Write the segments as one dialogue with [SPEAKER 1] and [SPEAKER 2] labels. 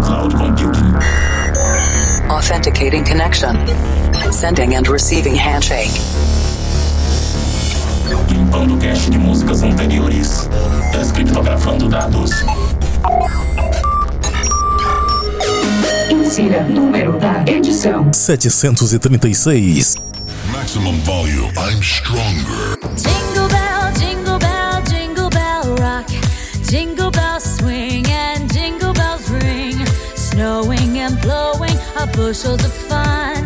[SPEAKER 1] cloud computing.
[SPEAKER 2] Authenticating connection. Sending and receiving handshake.
[SPEAKER 1] Limpando cache de músicas anteriores. Descriptografando dados.
[SPEAKER 3] Insira número da edição:
[SPEAKER 4] 736.
[SPEAKER 5] Maximum volume. I'm stronger.
[SPEAKER 6] Bushels of fun.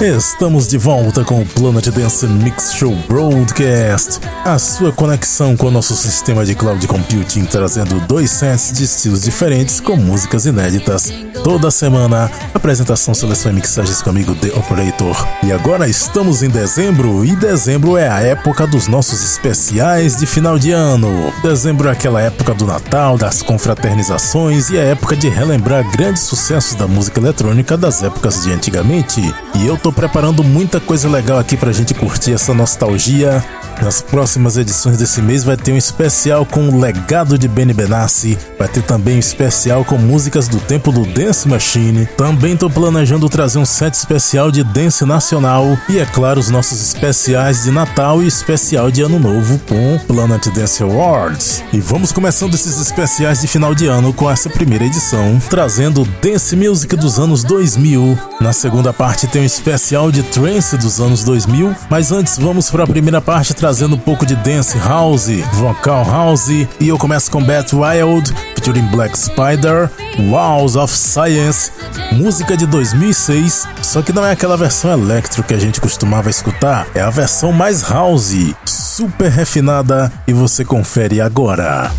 [SPEAKER 4] Estamos de volta com o Planet Dance Mix Show Broadcast, a sua conexão com o nosso sistema de cloud computing, trazendo dois sets de estilos diferentes com músicas inéditas. Toda semana, apresentação, seleção e mixagens comigo, The Operator. E agora estamos em dezembro, e dezembro é a época dos nossos especiais de final de ano. Dezembro é aquela época do Natal, das confraternizações e a época de relembrar grandes sucessos da música eletrônica das épocas de antigamente. E eu tô preparando muita coisa legal aqui pra gente curtir essa nostalgia. Nas próximas edições desse mês vai ter um especial com o legado de Benny Benassi, vai ter também um especial com músicas do tempo do Dance Machine. Também tô planejando trazer um set especial de dance nacional e é claro os nossos especiais de Natal e especial de Ano Novo com Planet Dance Awards. E vamos começando esses especiais de final de ano com essa primeira edição, trazendo dance music dos anos 2000. Na segunda parte tem um especial de trance dos anos 2000, mas antes vamos para a primeira parte trazendo um pouco de dance house, vocal house. E eu começo com Bat Wild featuring Black Spider, Walls of Science, música de 2006, só que não é aquela versão electro que a gente costumava escutar, é a versão mais house, super refinada. E você confere agora.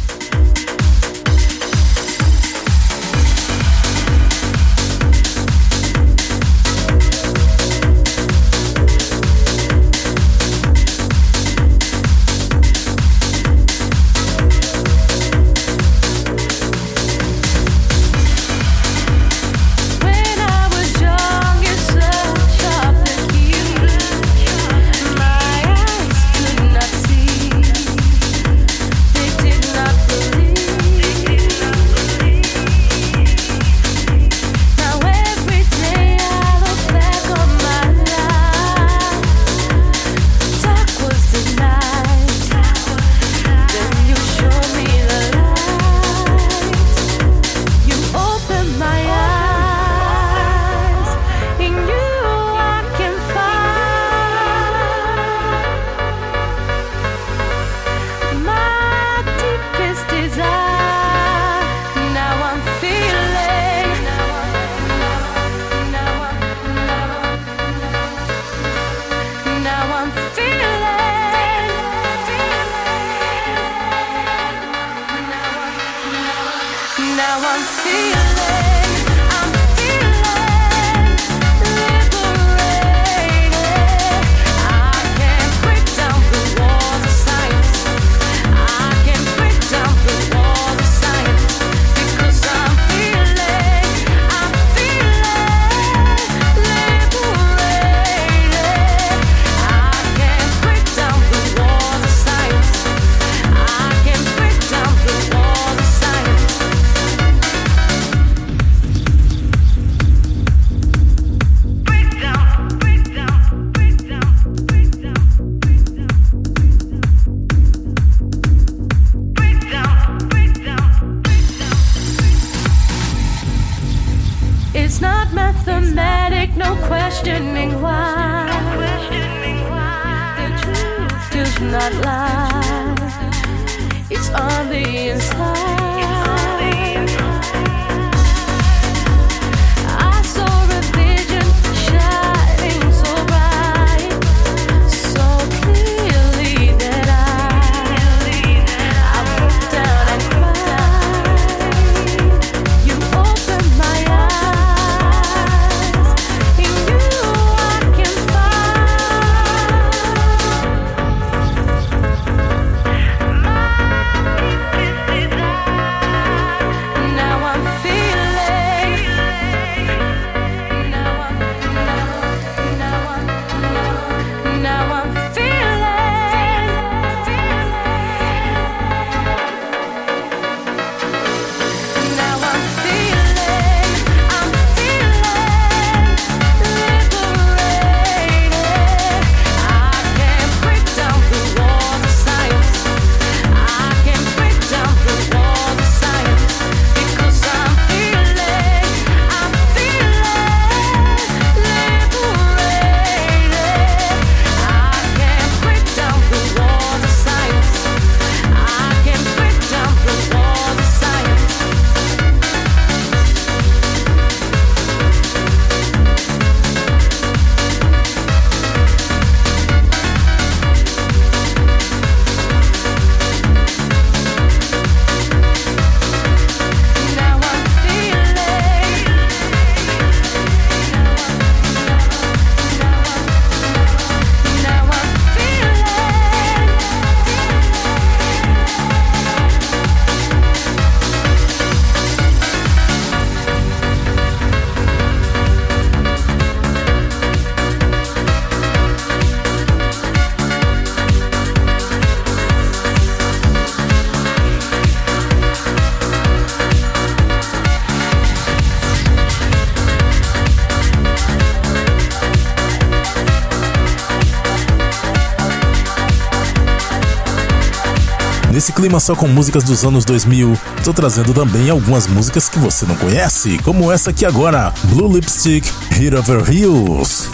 [SPEAKER 6] Só com músicas dos anos 2000, tô trazendo também algumas músicas que você não conhece, como essa aqui agora, Blue Lipstick, Hit Over Heels.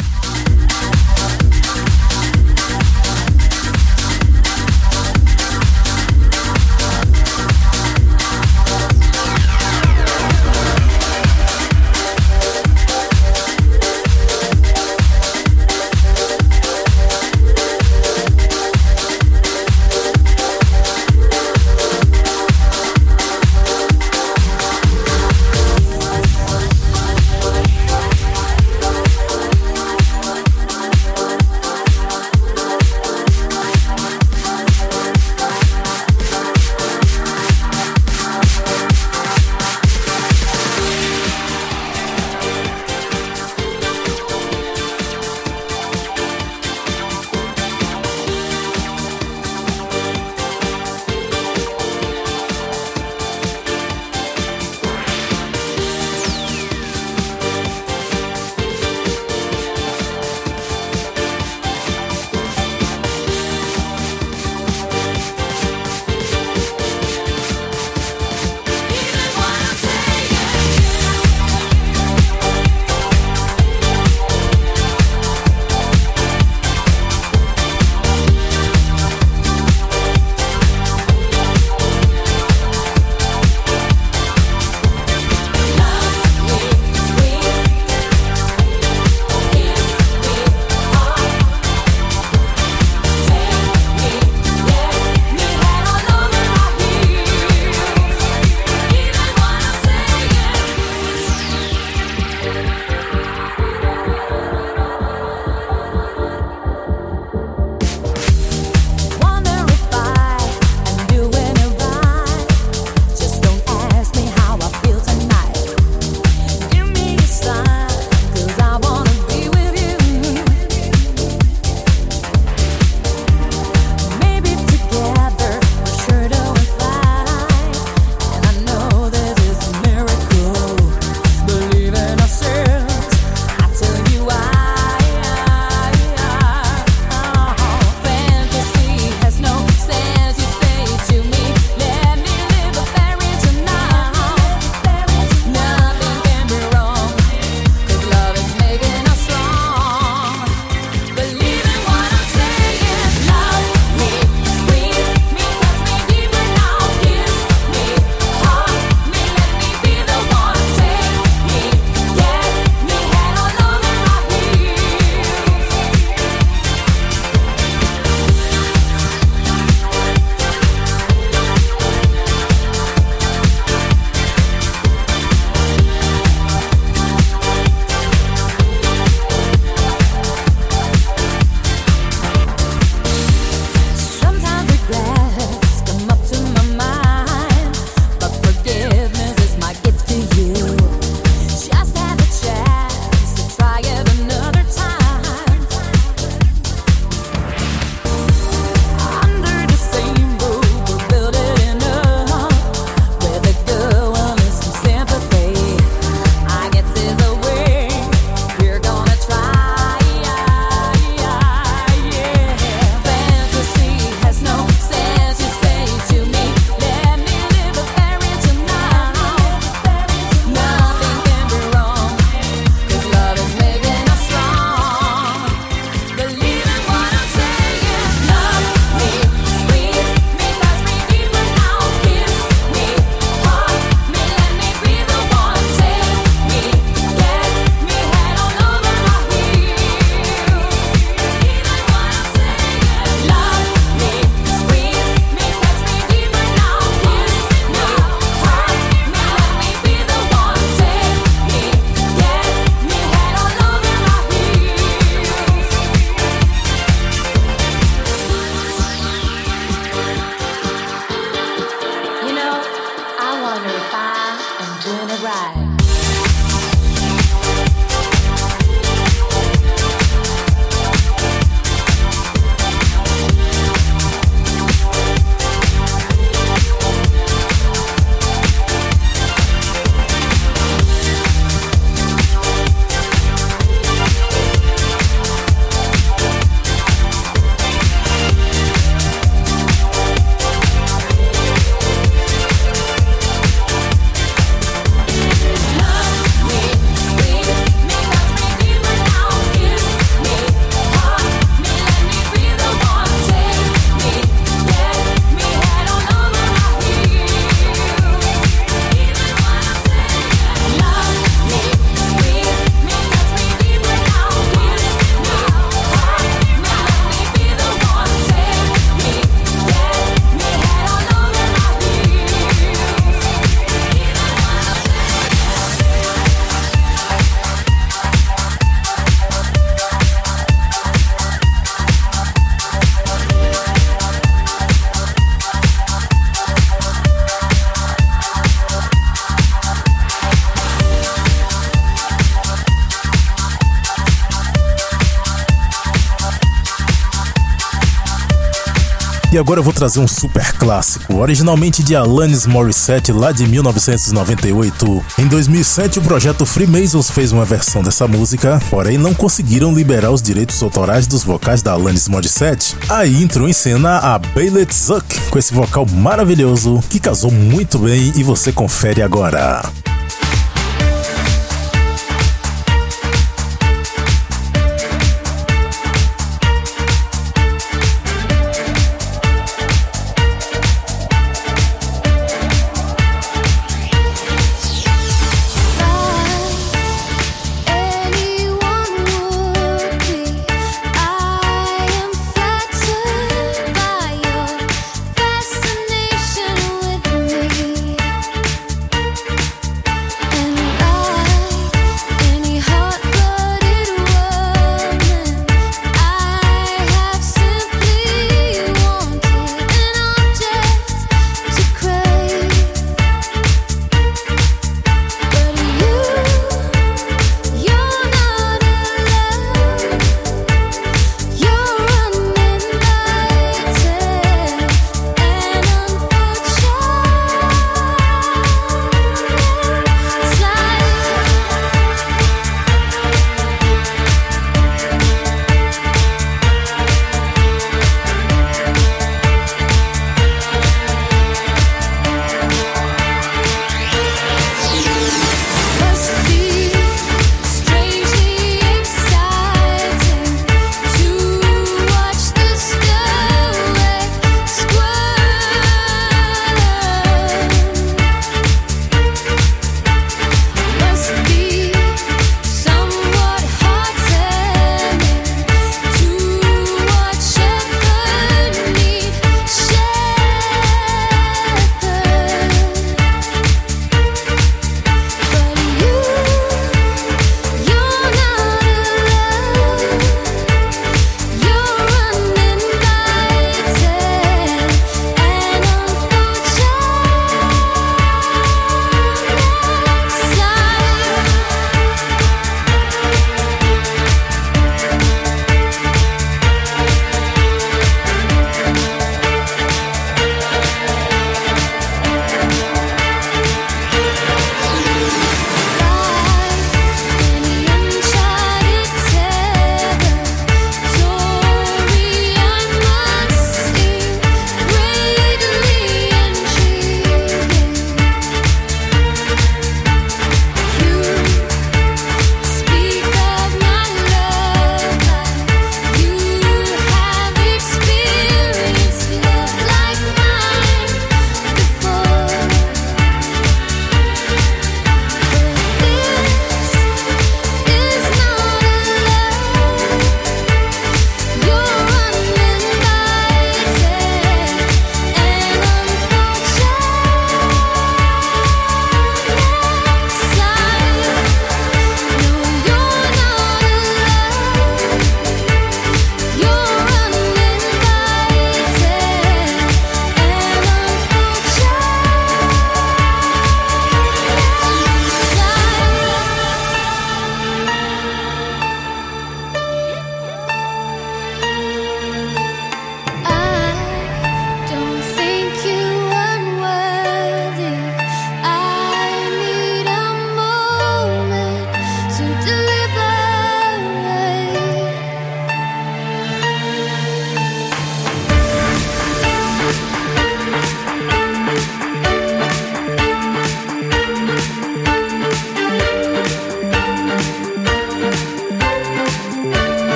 [SPEAKER 6] E agora eu vou trazer um super clássico, originalmente de Alanis Morissette lá de 1998. Em 2007, o projeto Freemasons fez uma versão dessa música, porém não conseguiram liberar os direitos autorais dos vocais da Alanis Morissette. Aí entrou em cena a Baylet Zuck com esse vocal maravilhoso que casou muito bem e você confere agora.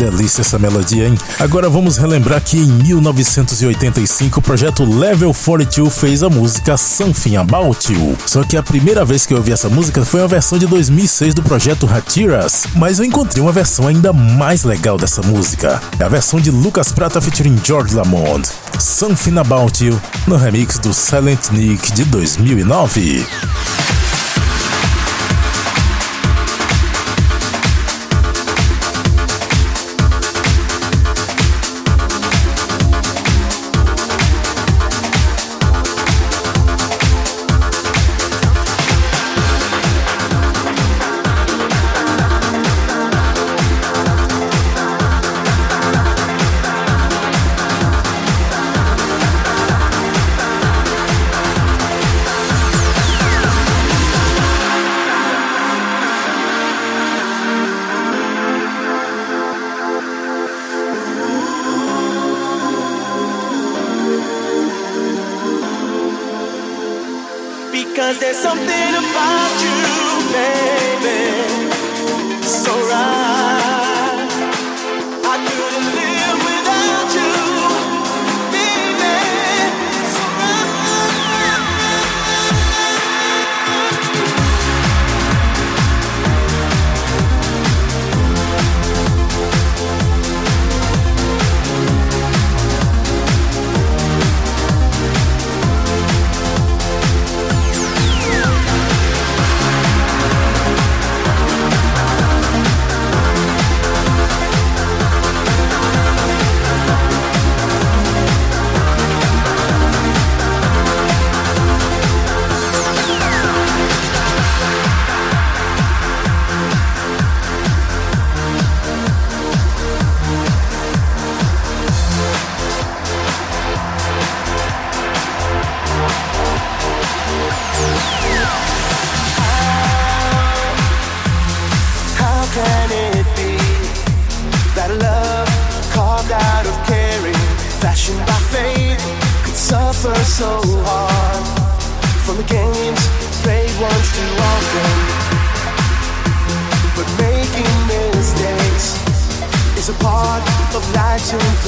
[SPEAKER 6] Delícia essa melodia, hein? Agora vamos relembrar que em 1985 o projeto Level 42 fez a música Something About You. Só que a primeira vez que eu ouvi essa música foi a versão de 2006 do projeto Hatiras, mas eu encontrei uma versão ainda mais legal dessa música. É a versão de Lucas Prata featuring George Lamond. Something About You, no remix do Silent Nick de 2009.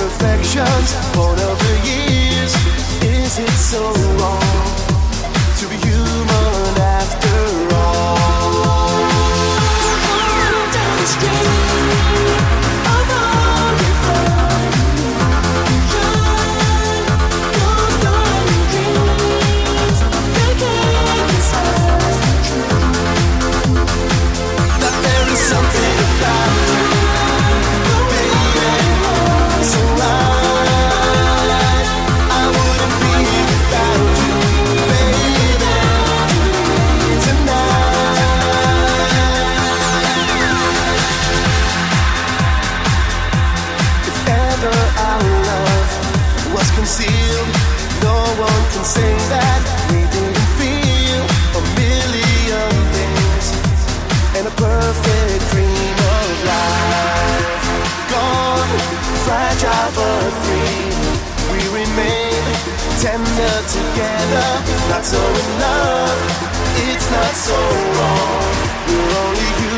[SPEAKER 7] Imperfections. Born the years, is it so wrong together. Not so in love, it's not so wrong. We're only human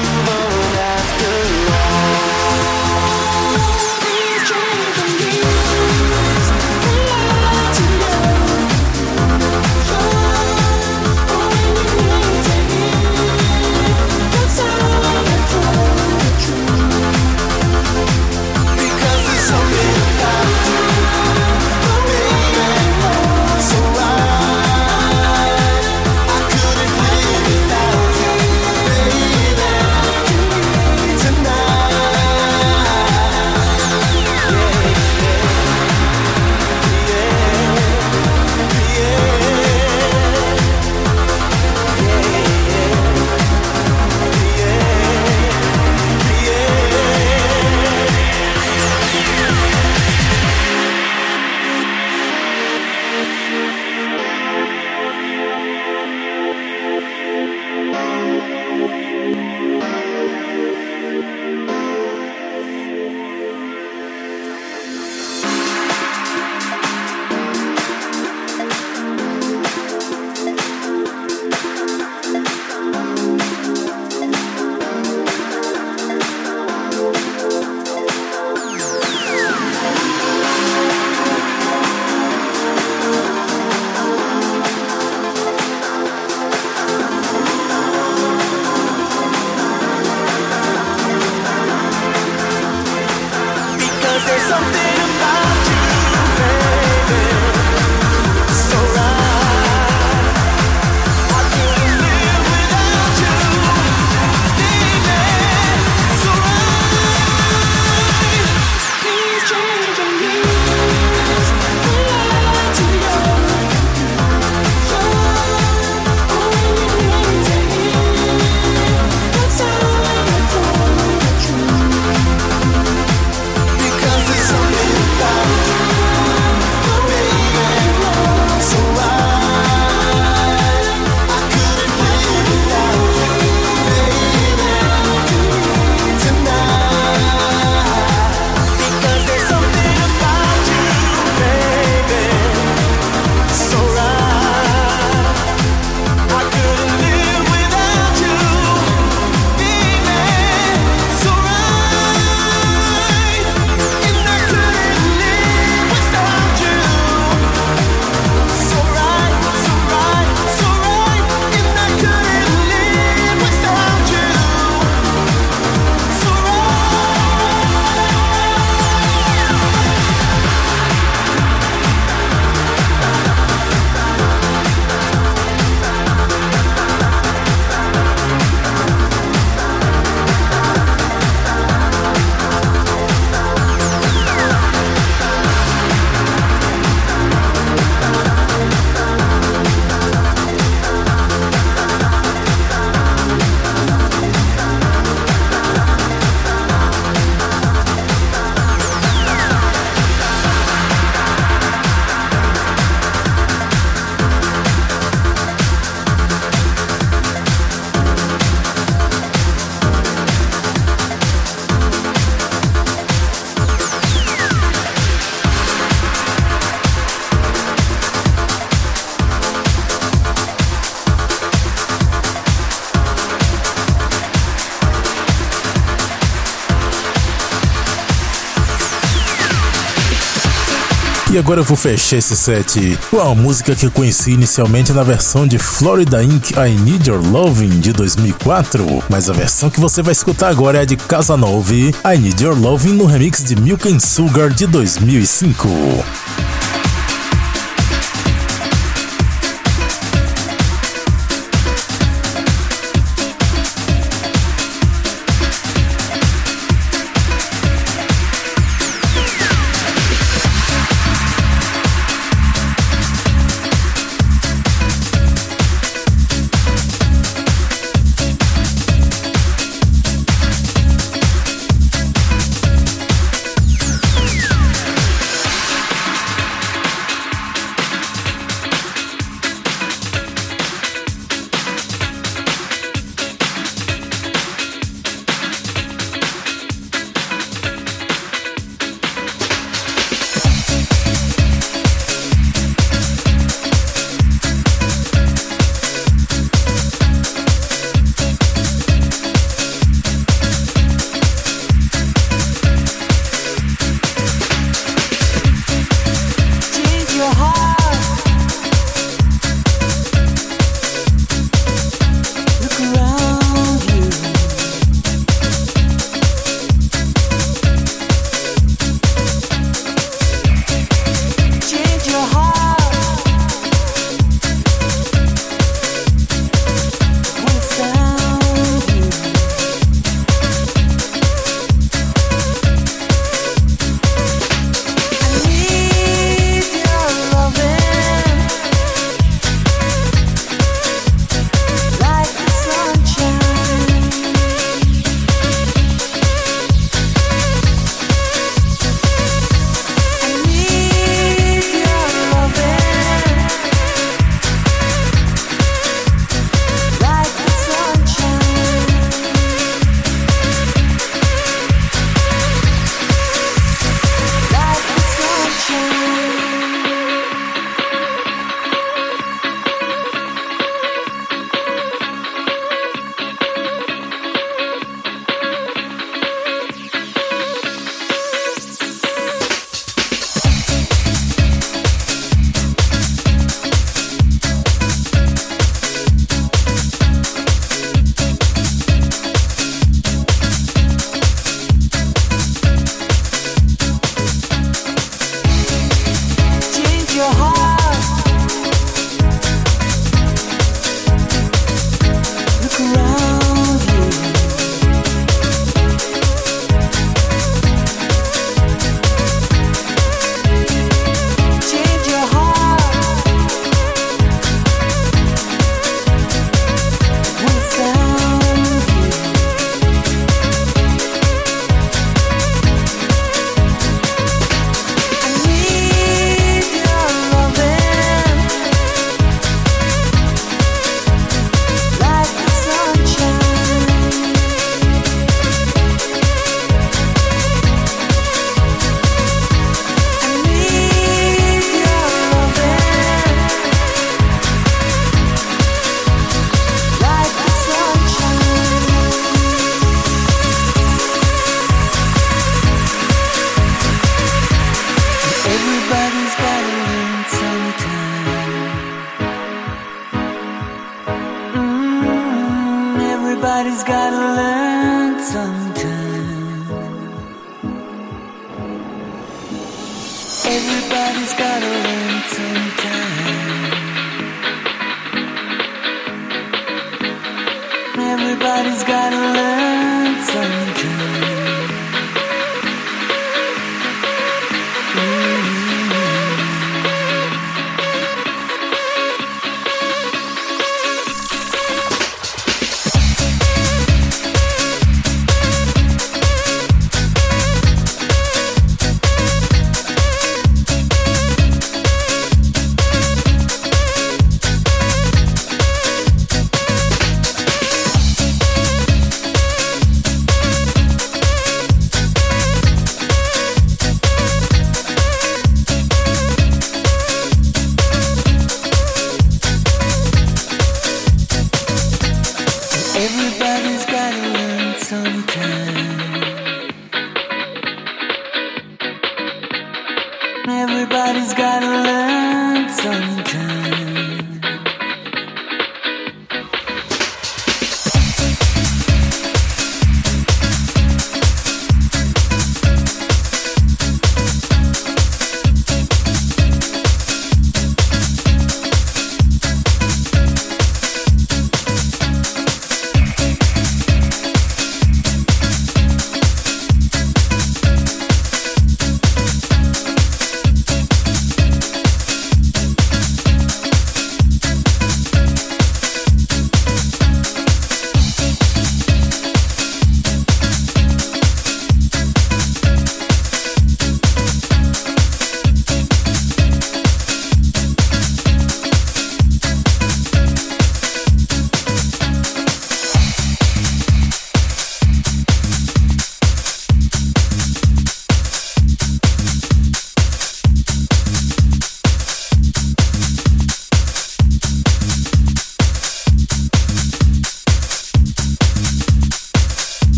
[SPEAKER 6] E agora eu vou fechar esse set com a música que eu conheci inicialmente na versão de Florida Inc. I Need Your Loving de 2004, mas a versão que você vai escutar agora é a de Casanova I Need Your Loving no remix de Milk and Sugar de 2005.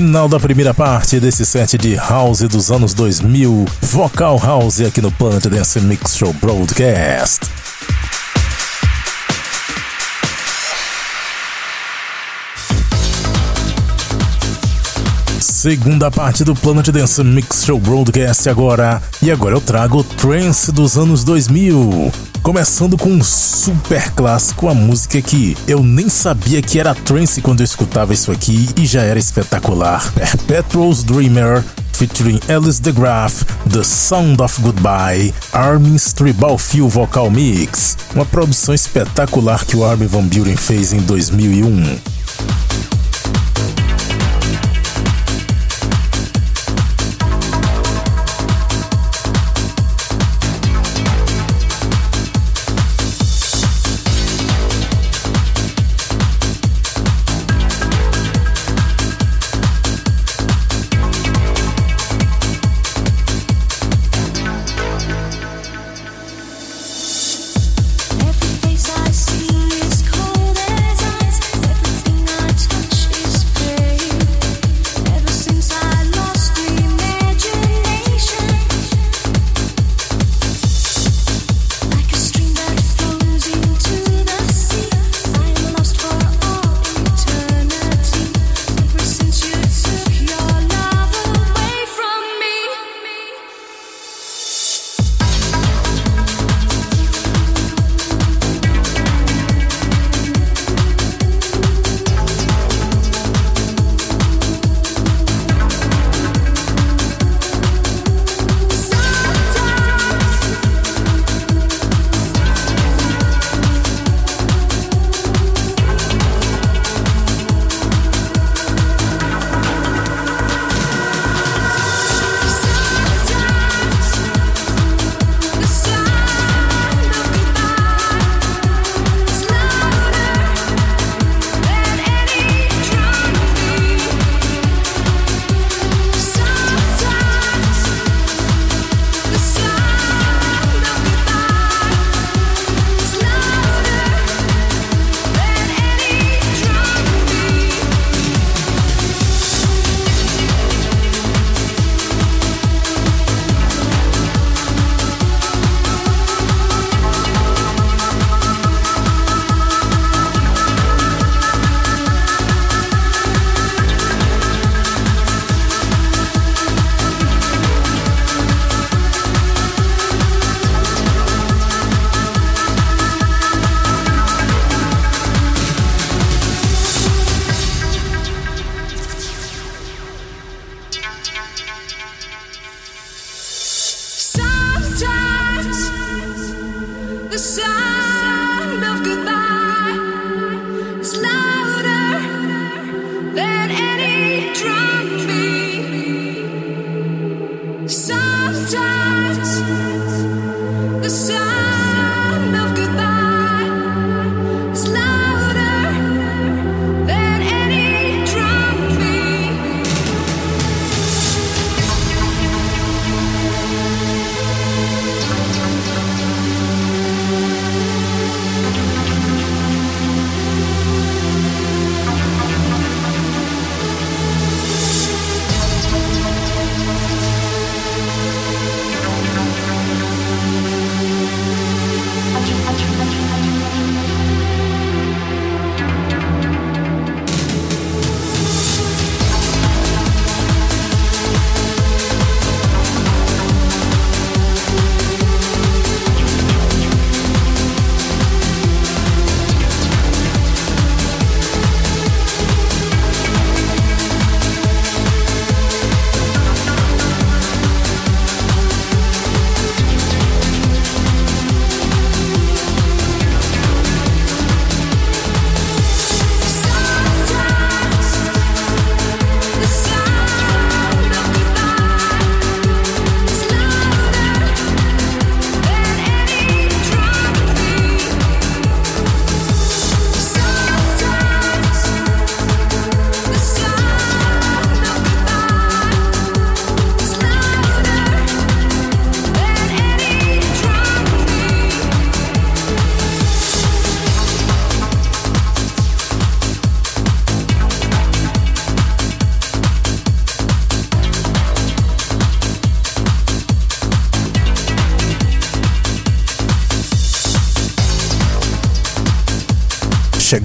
[SPEAKER 6] Final da primeira parte desse set de House dos anos 2000, Vocal House aqui no Planet Dance Mix Show Broadcast. Segunda parte do Planet Dance Mix Show Broadcast agora. E agora eu trago o Trance dos anos 2000. Começando com um super clássico, a música que eu nem sabia que era trance quando eu escutava isso aqui e já era espetacular. Perpetual's Dreamer, featuring Alice DeGraff, The Sound of Goodbye, Armin's Tribal Feel Vocal Mix. Uma produção espetacular que o Armin Van Buren fez em 2001.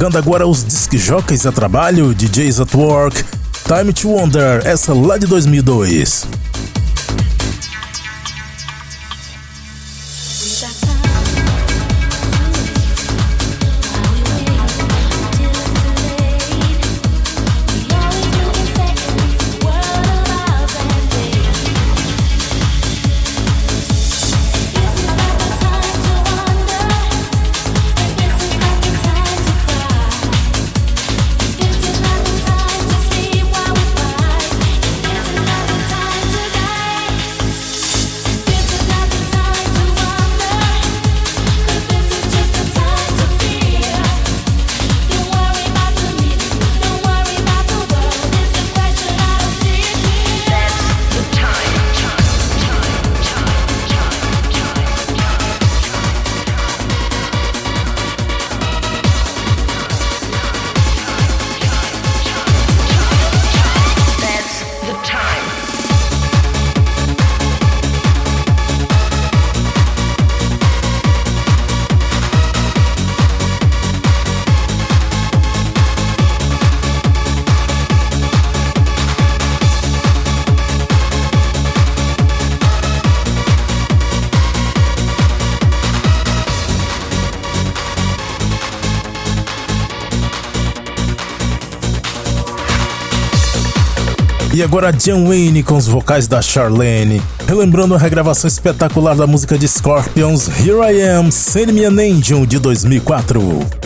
[SPEAKER 4] Chegando agora os disc jockeys a trabalho, DJs at Work, Time to Wonder, essa lá de 2002. Agora John Wayne com os vocais da Charlene, relembrando a regravação espetacular da música de Scorpions Here I Am, Send Me an Angel de 2004.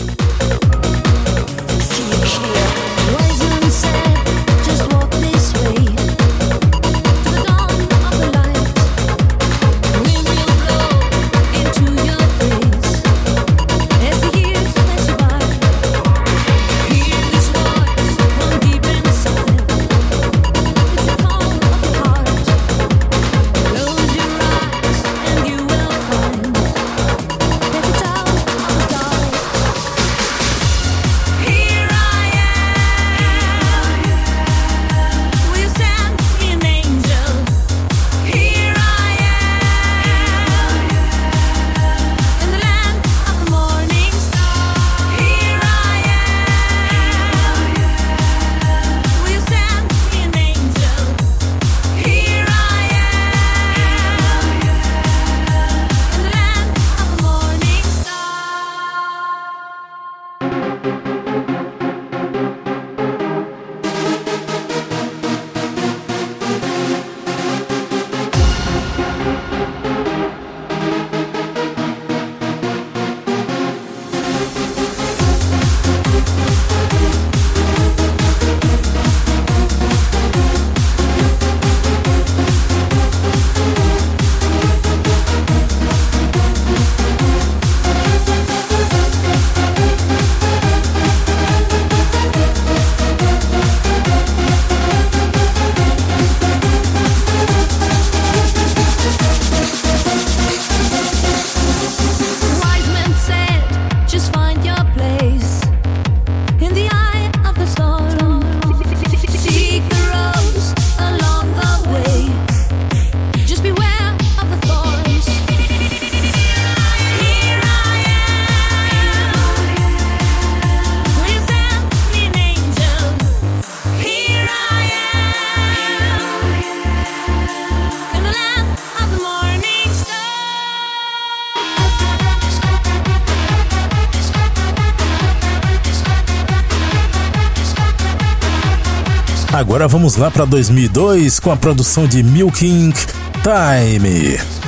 [SPEAKER 4] Agora vamos lá para 2002 com a produção de Milk Inc. Time.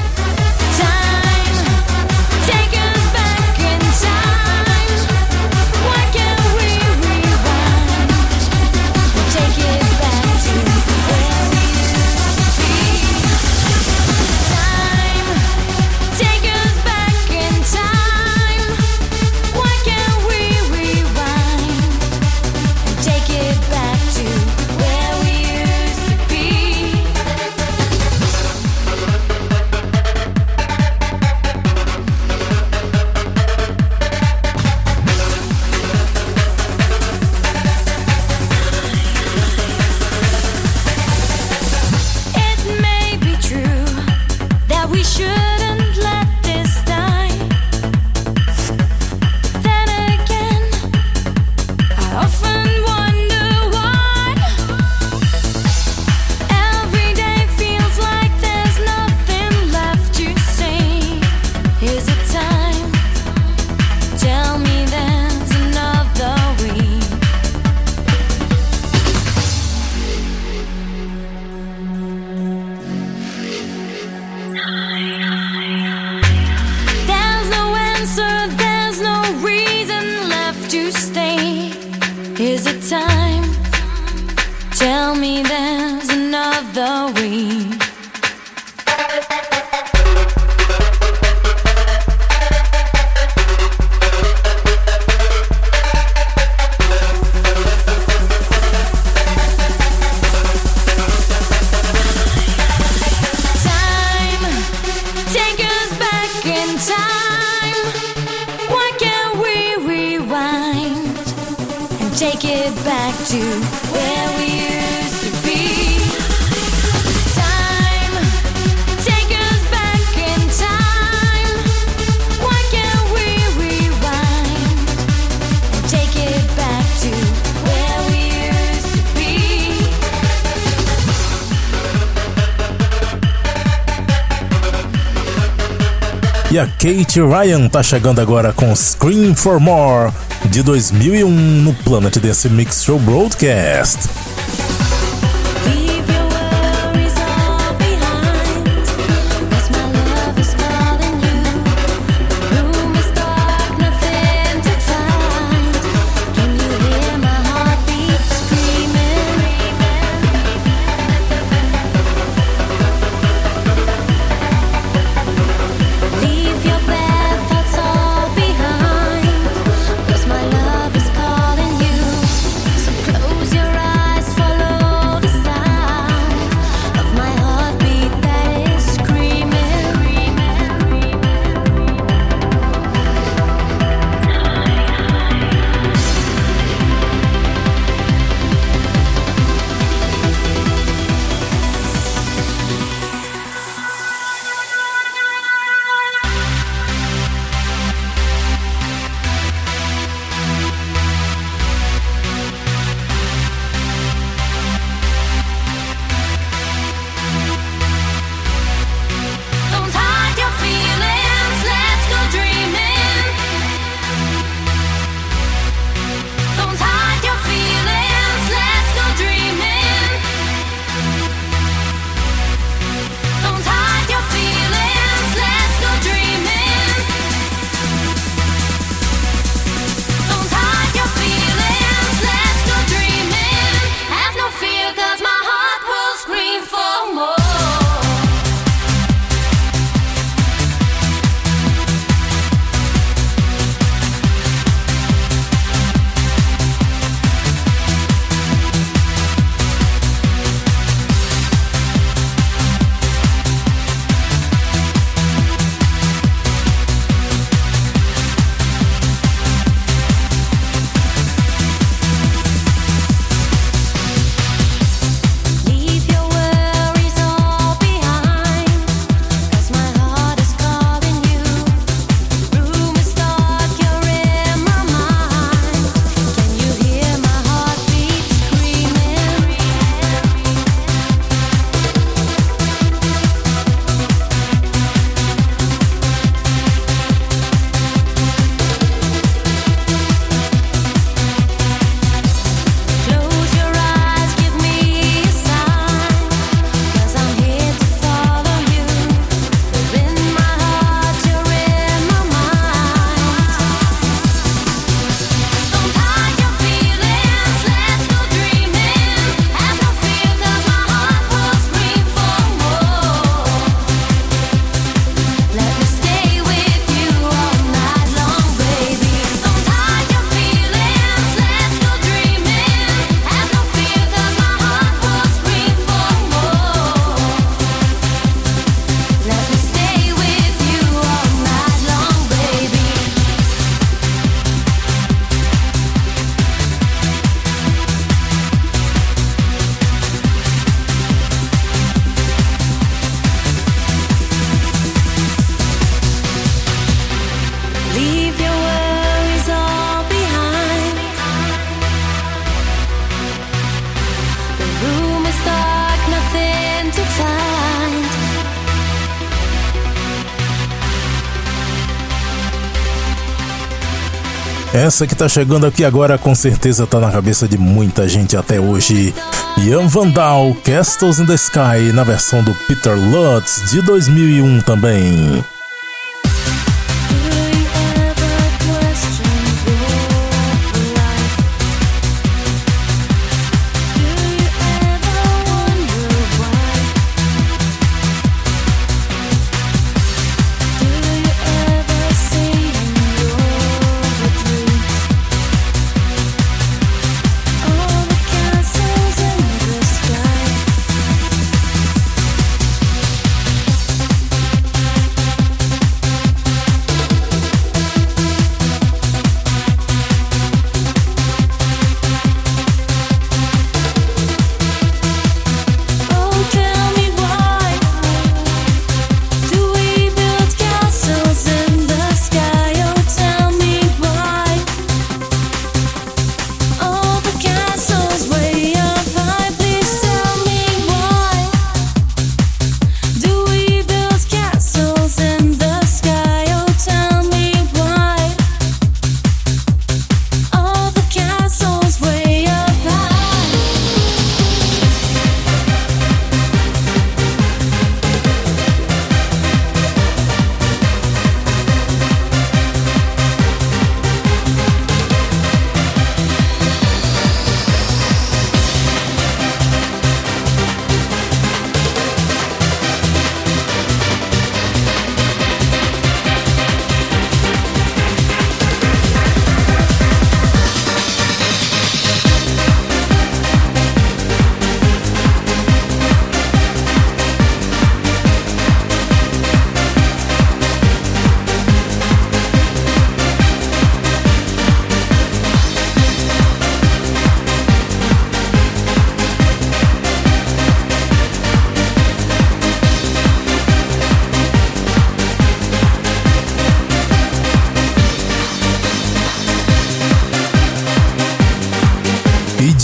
[SPEAKER 4] E a Kate Ryan tá chegando agora com Scream for More, de 2001 no Planet Dance Mix Show Broadcast. Essa que tá chegando aqui agora com certeza tá na cabeça de muita gente até hoje. Ian Vandal, Castles in the Sky, na versão do Peter Lutz de 2001 também.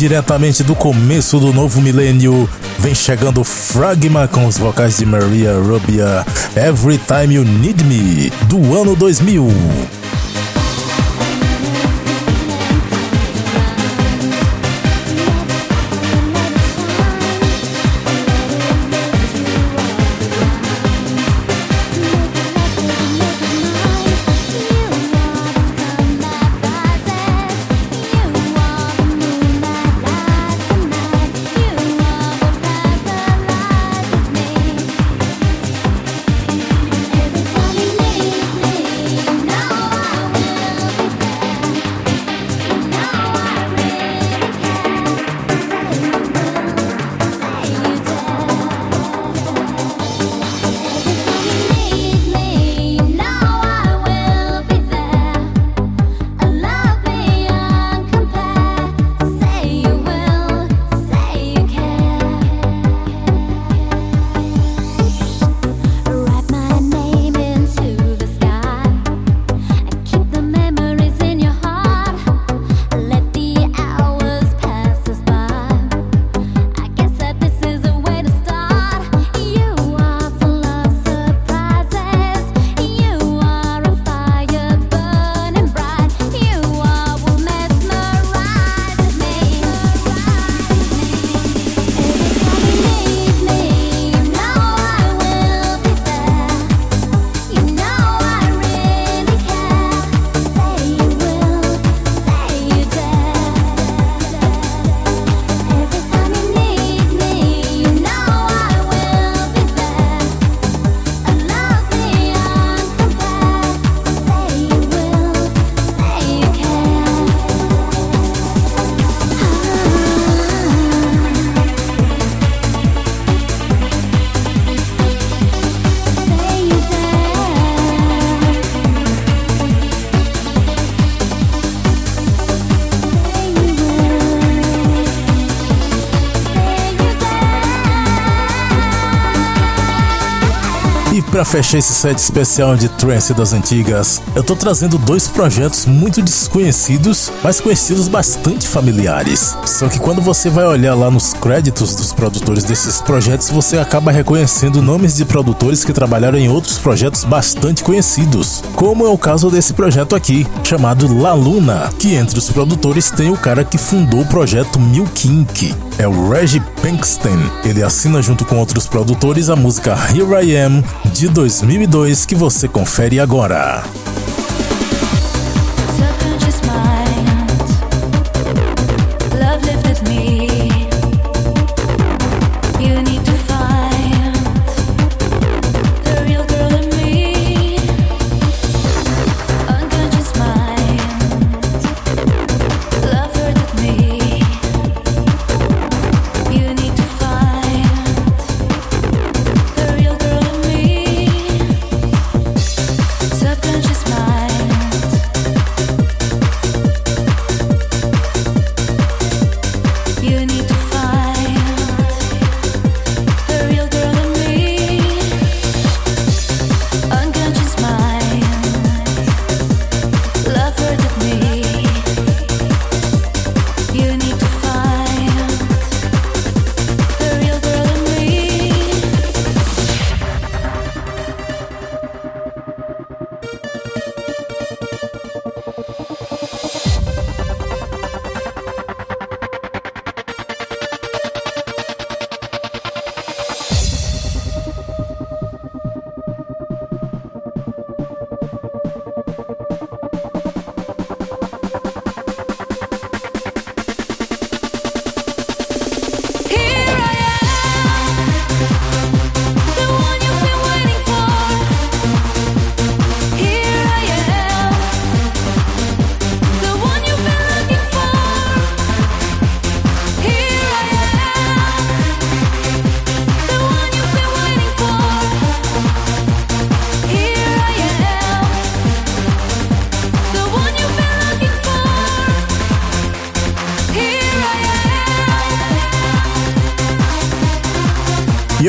[SPEAKER 4] Diretamente do começo do novo milênio, vem chegando Fragma com os vocais de Maria Rubia, Every Time You Need Me, do ano 2000. Fechar esse set especial de trance das antigas, eu tô trazendo dois projetos muito desconhecidos, mas conhecidos bastante familiares. Só que quando você vai olhar lá nos créditos dos produtores desses projetos, você acaba reconhecendo nomes de produtores que trabalharam em outros projetos bastante conhecidos, como é o caso desse projeto aqui, chamado La Luna, que entre os produtores tem o cara que fundou o projeto Milkink. É o Reggie Pinkston. Ele assina junto com outros produtores a música Here I Am de 2002 que você confere agora.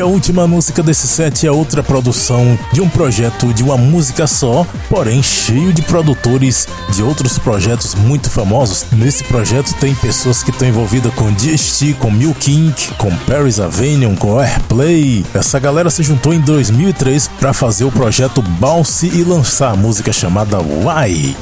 [SPEAKER 4] E a última música desse set é outra produção de um projeto de uma música só, porém cheio de produtores de outros projetos muito famosos. Nesse projeto tem pessoas que estão envolvidas com DST, com Milk Inc., com Paris Avenue, com Airplay. Essa galera se juntou em 2003 para fazer o projeto Bounce e lançar a música chamada Why.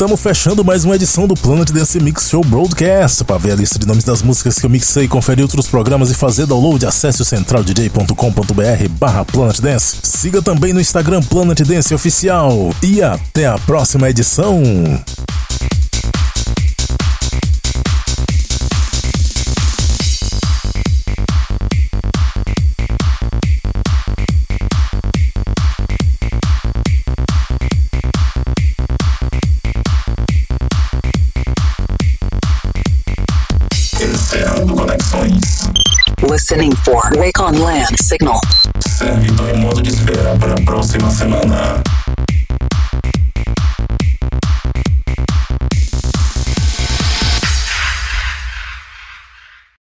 [SPEAKER 4] estamos fechando mais uma edição do Planet Dance Mix Show Broadcast. Para ver a lista de nomes das músicas que eu mixei, conferir outros programas e fazer download, acesse o centraldj.com.br barra Planet Dance. Siga também no Instagram Planet Dance Oficial. E até a próxima edição!
[SPEAKER 2] Listening for Wake on Land Signal.
[SPEAKER 1] Servidor em modo de espera para a próxima semana.